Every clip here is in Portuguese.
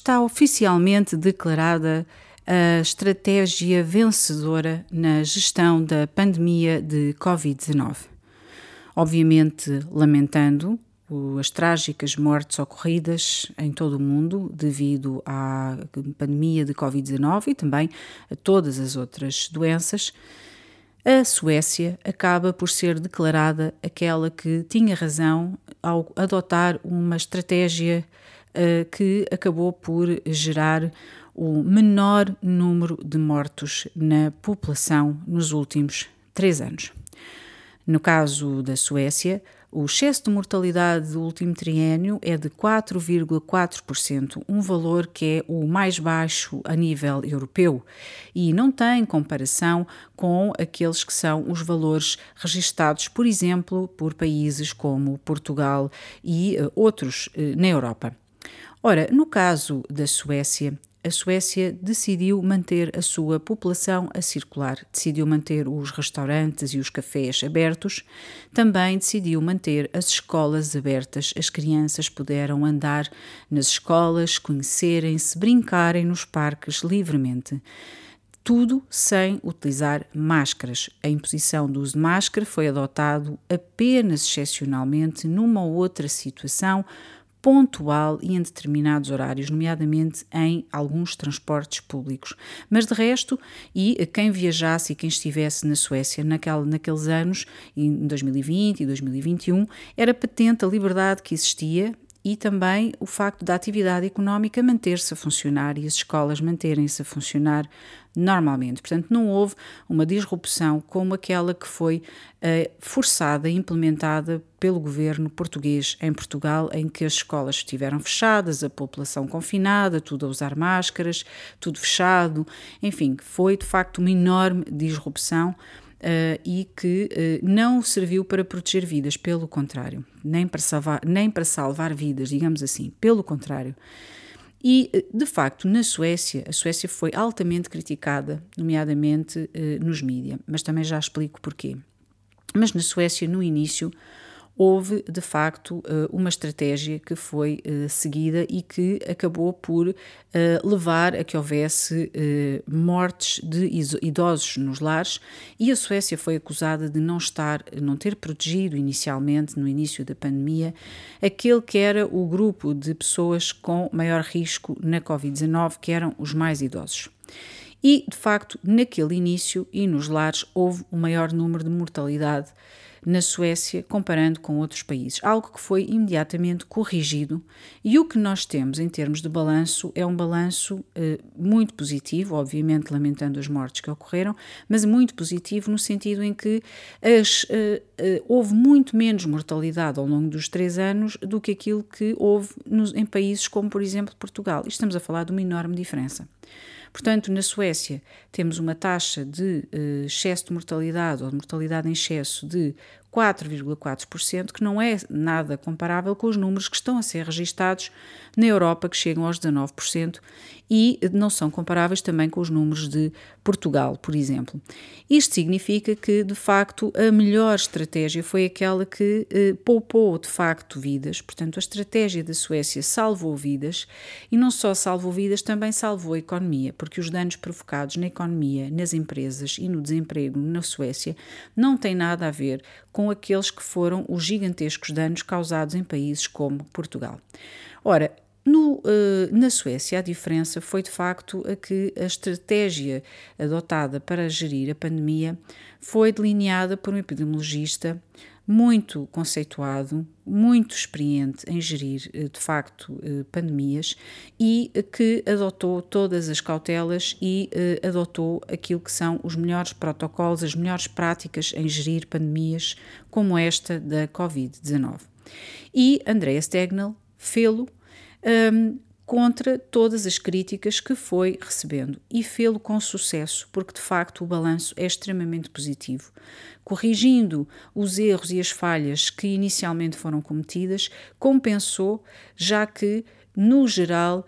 está oficialmente declarada a estratégia vencedora na gestão da pandemia de Covid-19. Obviamente, lamentando as trágicas mortes ocorridas em todo o mundo devido à pandemia de Covid-19 e também a todas as outras doenças, a Suécia acaba por ser declarada aquela que tinha razão ao adotar uma estratégia que acabou por gerar o menor número de mortos na população nos últimos três anos. No caso da Suécia, o excesso de mortalidade do último triênio é de 4,4%, um valor que é o mais baixo a nível europeu e não tem comparação com aqueles que são os valores registados, por exemplo, por países como Portugal e uh, outros uh, na Europa. Ora, no caso da Suécia, a Suécia decidiu manter a sua população a circular, decidiu manter os restaurantes e os cafés abertos, também decidiu manter as escolas abertas. As crianças puderam andar nas escolas, conhecerem-se, brincarem nos parques livremente tudo sem utilizar máscaras. A imposição do uso de máscara foi adotado apenas excepcionalmente numa outra situação pontual e em determinados horários, nomeadamente em alguns transportes públicos. Mas de resto, e quem viajasse e quem estivesse na Suécia naquele, naqueles anos, em 2020 e 2021, era patente a liberdade que existia e também o facto da atividade económica manter-se a funcionar e as escolas manterem-se a funcionar normalmente. Portanto, não houve uma disrupção como aquela que foi uh, forçada e implementada pelo governo português em Portugal, em que as escolas estiveram fechadas, a população confinada, tudo a usar máscaras, tudo fechado, enfim, foi de facto uma enorme disrupção uh, e que uh, não serviu para proteger vidas, pelo contrário, nem para, salvar, nem para salvar vidas, digamos assim, pelo contrário. E, eh, de facto, na Suécia, a Suécia foi altamente criticada, nomeadamente nos mídias, mas também já explico porquê. Mas na Suécia, no início, houve de facto eh, uma estratégia que foi eh, seguida e que acabou por eh, levar a que houvesse mortes de idosos nos lares e a Suécia foi acusada de não estar, não ter protegido inicialmente, no início da pandemia, aquele que era o grupo de pessoas com maior risco na Covid-19, que eram os mais idosos. E, de facto, naquele início e nos lares houve o maior número de mortalidade na Suécia, comparando com outros países, algo que foi imediatamente corrigido. E o que nós temos em termos de balanço é um balanço eh, muito positivo, obviamente lamentando as mortes que ocorreram, mas muito positivo no sentido em que as, eh, eh, houve muito menos mortalidade ao longo dos três anos do que aquilo que houve nos, em países como, por exemplo, Portugal. E estamos a falar de uma enorme diferença. Portanto, na Suécia temos uma taxa de uh, excesso de mortalidade ou de mortalidade em excesso de 4,4%, que não é nada comparável com os números que estão a ser registados na Europa, que chegam aos 19%, e não são comparáveis também com os números de Portugal, por exemplo. Isto significa que, de facto, a melhor estratégia foi aquela que eh, poupou, de facto, vidas. Portanto, a estratégia da Suécia salvou vidas e não só salvou vidas, também salvou a economia, porque os danos provocados na economia, nas empresas e no desemprego na Suécia não têm nada a ver com aqueles que foram os gigantescos danos causados em países como Portugal. Ora, no, uh, na Suécia, a diferença foi de facto a que a estratégia adotada para gerir a pandemia foi delineada por um epidemiologista muito conceituado, muito experiente em gerir eh, de facto eh, pandemias e que adotou todas as cautelas e adotou aquilo que são os melhores protocolos, as melhores práticas em gerir pandemias como esta da Covid-19. E Andrea Stegnell fê-lo um, contra todas as críticas que foi recebendo e fê-lo com sucesso, porque de facto o balanço é extremamente positivo. Corrigindo os erros e as falhas que inicialmente foram cometidas, compensou, já que, no geral,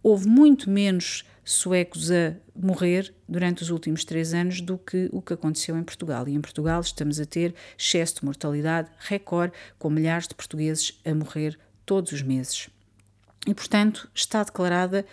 houve muito menos suecos a morrer durante os últimos três anos do que o que aconteceu em Portugal. E em Portugal estamos a ter excesso de mortalidade recorde, com milhares de portugueses a morrer todos os meses. E, portanto, está declarada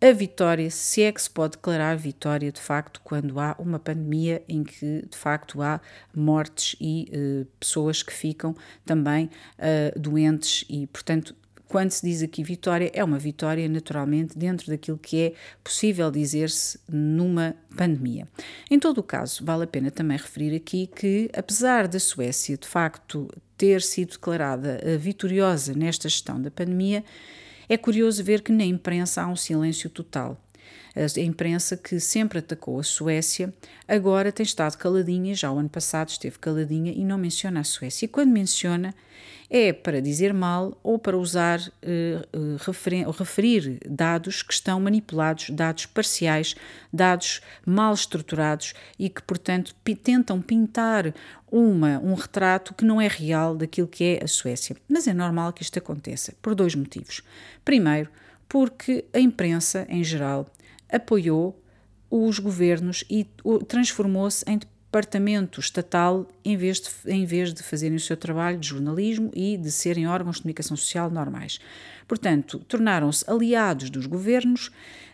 a vitória, se é que se pode declarar vitória de facto quando há uma pandemia em que de facto há mortes e uh, pessoas que ficam também uh, doentes e, portanto, quando se diz aqui vitória, é uma vitória naturalmente dentro daquilo que é possível dizer-se numa pandemia. Em todo o caso, vale a pena também referir aqui que, apesar da Suécia de facto ter sido declarada eh, vitoriosa nesta gestão da pandemia, é curioso ver que na imprensa há um silêncio total. A imprensa que sempre atacou a Suécia agora tem estado caladinha, já o ano passado esteve caladinha e não menciona a Suécia. E quando menciona, é para dizer mal ou para usar, uh, referir, referir dados que estão manipulados, dados parciais, dados mal estruturados e que, portanto, tentam pintar uma, um retrato que não é real daquilo que é a Suécia. Mas é normal que isto aconteça, por dois motivos. Primeiro, porque a imprensa, em geral, apoiou os governos e transformou-se em departamento estatal em vez, de, em vez de fazerem o seu trabalho de jornalismo e de serem órgãos de comunicação social normais. Portanto, tornaram-se aliados dos governos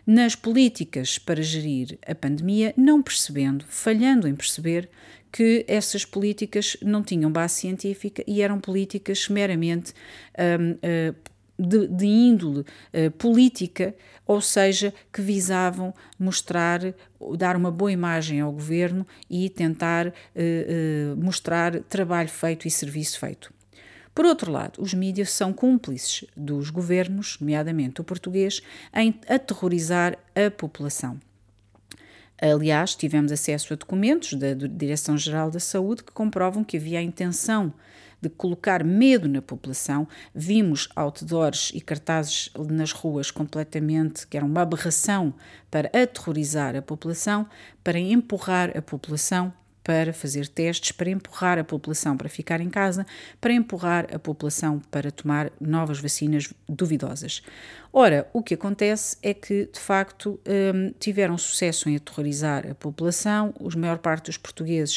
nas políticas para gerir a pandemia, não percebendo, falhando em perceber que essas políticas não tinham base científica e eram políticas meramente um, uh, de, de índole uh, política, ou seja, que visavam mostrar, dar uma boa imagem ao governo e tentar uh, uh, mostrar trabalho feito e serviço feito. Por outro lado, os mídias são cúmplices dos governos, nomeadamente o português, em aterrorizar a população. Aliás, tivemos acesso a documentos da Direção-Geral da Saúde que comprovam que havia a intenção de colocar medo na população. Vimos outdoors e cartazes nas ruas completamente que eram uma aberração para aterrorizar a população, para empurrar a população para fazer testes, para empurrar a população para ficar em casa, para empurrar a população para tomar novas vacinas duvidosas. Ora, o que acontece é que, de facto, um, tiveram sucesso em aterrorizar a população, a maior parte dos portugueses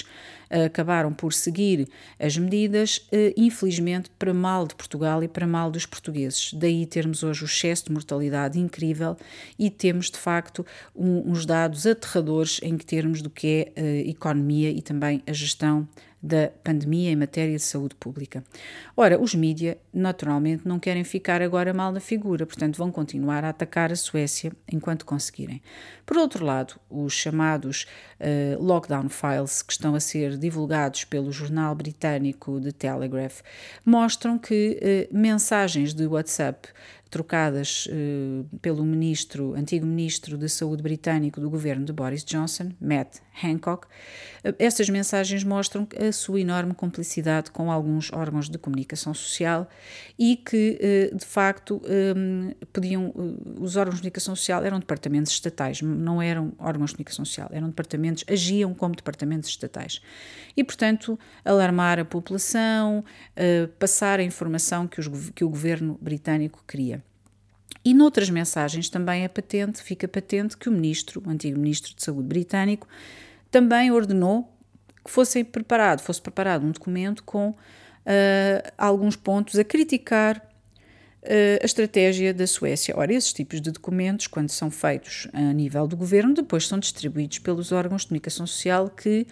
uh, acabaram por seguir as medidas, uh, infelizmente, para mal de Portugal e para mal dos portugueses. Daí termos hoje o excesso de mortalidade incrível e temos, de facto, um, uns dados aterradores em termos do que é a uh, economia e também a gestão da pandemia em matéria de saúde pública. Ora, os mídia, naturalmente, não querem ficar agora mal na figura, portanto, vão continuar a atacar a Suécia enquanto conseguirem. Por outro lado, os chamados uh, lockdown files que estão a ser divulgados pelo jornal britânico The Telegraph mostram que uh, mensagens de WhatsApp trocadas uh, pelo ministro, antigo ministro da Saúde britânico do governo de Boris Johnson, Matt Hancock. Uh, essas mensagens mostram a sua enorme complicidade com alguns órgãos de comunicação social e que, uh, de facto, um, podiam. os órgãos de comunicação social eram departamentos estatais, não eram órgãos de comunicação social, eram departamentos, agiam como departamentos estatais. E, portanto, alarmar a população, passar a informação que, os, que o governo britânico queria. E noutras mensagens também é patente, fica patente que o ministro, o antigo ministro de Saúde britânico, também ordenou que fosse preparado, fosse preparado um documento com uh, alguns pontos a criticar uh, a estratégia da Suécia. Ora, esses tipos de documentos, quando são feitos a nível do governo, depois são distribuídos pelos órgãos de comunicação social que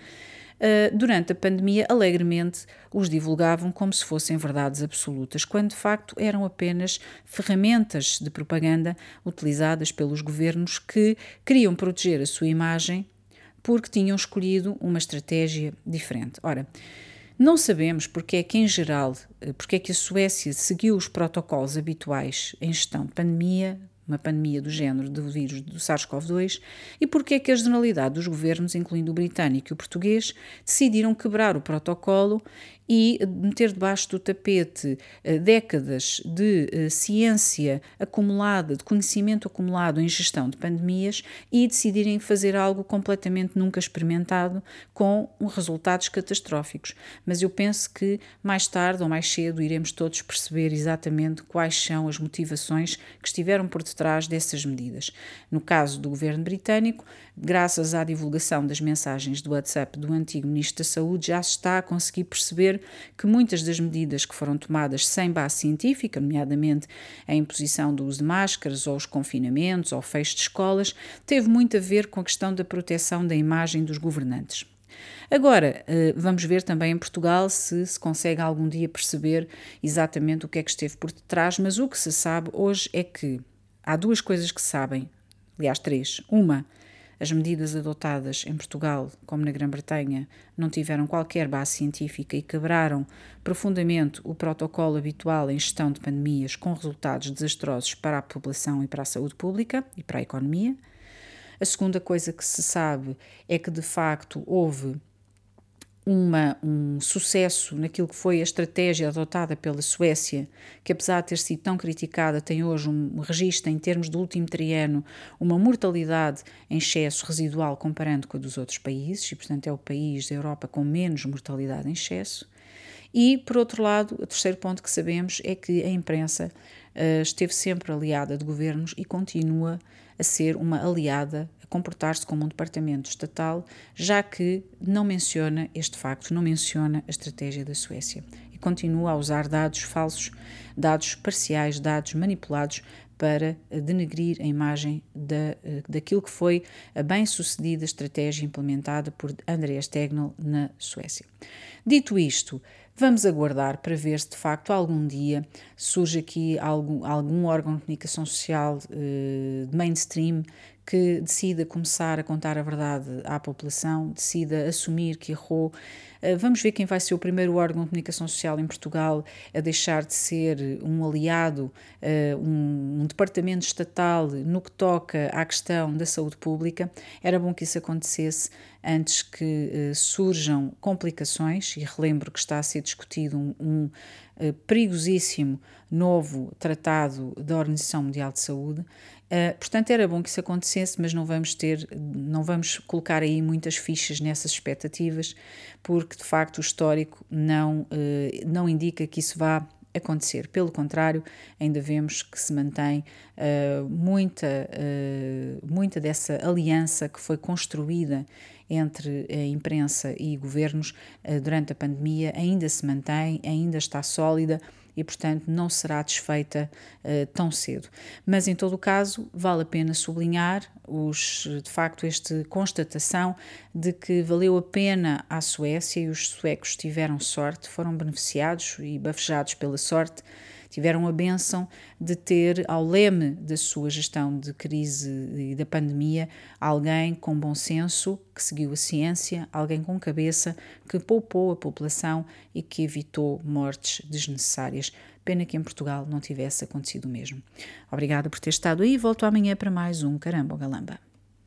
eh, durante a pandemia, alegremente os divulgavam como se fossem verdades absolutas, quando de facto eram apenas ferramentas de propaganda utilizadas pelos governos que queriam proteger a sua imagem porque tinham escolhido uma estratégia diferente. Ora, não sabemos porque é que, em geral, eh, porque é que a Suécia seguiu os protocolos habituais em gestão de pandemia, uma pandemia do género do vírus do SARS-CoV-2 e porque é que a generalidade dos governos, incluindo o britânico e o português, decidiram quebrar o protocolo e meter debaixo do tapete uh, décadas de uh, ciência acumulada, de conhecimento acumulado em gestão de pandemias e decidirem fazer algo completamente nunca experimentado com resultados catastróficos. Mas eu penso que mais tarde ou mais cedo iremos todos perceber exatamente quais são as motivações que estiveram por detrás dessas medidas. No caso do governo britânico, graças à divulgação das mensagens do WhatsApp do antigo Ministro da Saúde, já se está a conseguir perceber que muitas das medidas que foram tomadas sem base científica, nomeadamente a imposição do uso de máscaras ou os confinamentos ou fecho de escolas, teve muito a ver com a questão da proteção da imagem dos governantes. Agora, eh, vamos ver também em Portugal se se consegue algum dia perceber exatamente o que é que esteve por detrás, mas o que se sabe hoje é que há duas coisas que se sabem, aliás, três. Uma, as medidas adotadas em Portugal, como na Grã-Bretanha, não tiveram qualquer base científica e quebraram profundamente o protocolo habitual em gestão de pandemias, com resultados desastrosos para a população e para a saúde pública e para a economia. A segunda coisa que se sabe é que, de facto, houve uma, um sucesso naquilo que foi a estratégia adotada pela Suécia, que apesar de ter sido tão criticada, tem hoje um registro em termos do último triênio, uma mortalidade em excesso residual comparando com a dos outros países, e portanto é o país da Europa com menos mortalidade em excesso. E, por outro lado, o terceiro ponto que sabemos é que a imprensa esteve sempre aliada de governos e continua a ser uma aliada comportar-se como um departamento estatal, já que não menciona este facto, não menciona a estratégia da Suécia e continua a usar dados falsos, dados parciais, dados manipulados para denegrir a imagem da, daquilo que foi a bem-sucedida estratégia implementada por Andreas Tegnell na Suécia. Dito isto, Vamos aguardar para ver se de facto algum dia surge aqui algum, algum órgão de comunicação social eh, mainstream que decida começar a contar a verdade à população, decida assumir que errou. Eh, vamos ver quem vai ser o primeiro órgão de comunicação social em Portugal a deixar de ser um aliado, eh, um, departamento estatal no que toca à questão da saúde pública. Era bom que isso acontecesse antes que uh, surjam complicações, e relembro que está a ser discutido um, um perigosíssimo novo tratado da Organização Mundial de Saúde. Uh, portanto, era bom que isso acontecesse, mas não vamos ter, não vamos colocar aí muitas fichas nessas expectativas, porque de facto o histórico não, não indica que isso vá acontecer. Pelo contrário, ainda vemos que se mantém uh, muita, uh, muita dessa aliança que foi construída entre a imprensa e governos uh, durante a pandemia, ainda se mantém, ainda está sólida e, portanto, não será desfeita uh, tão cedo. Mas, em todo o caso, vale a pena sublinhar os, de facto, esta constatação de que valeu a pena à Suécia e os suecos tiveram sorte, foram beneficiados e bafejados pela sorte tiveram a benção de ter ao leme da sua gestão de crise e da pandemia alguém com bom senso, que seguiu a ciência, alguém com cabeça, que poupou a população e que evitou mortes desnecessárias. Pena que em Portugal não tivesse acontecido o mesmo. Obrigada por ter estado aí. Volto amanhã para mais um Caramba Galamba.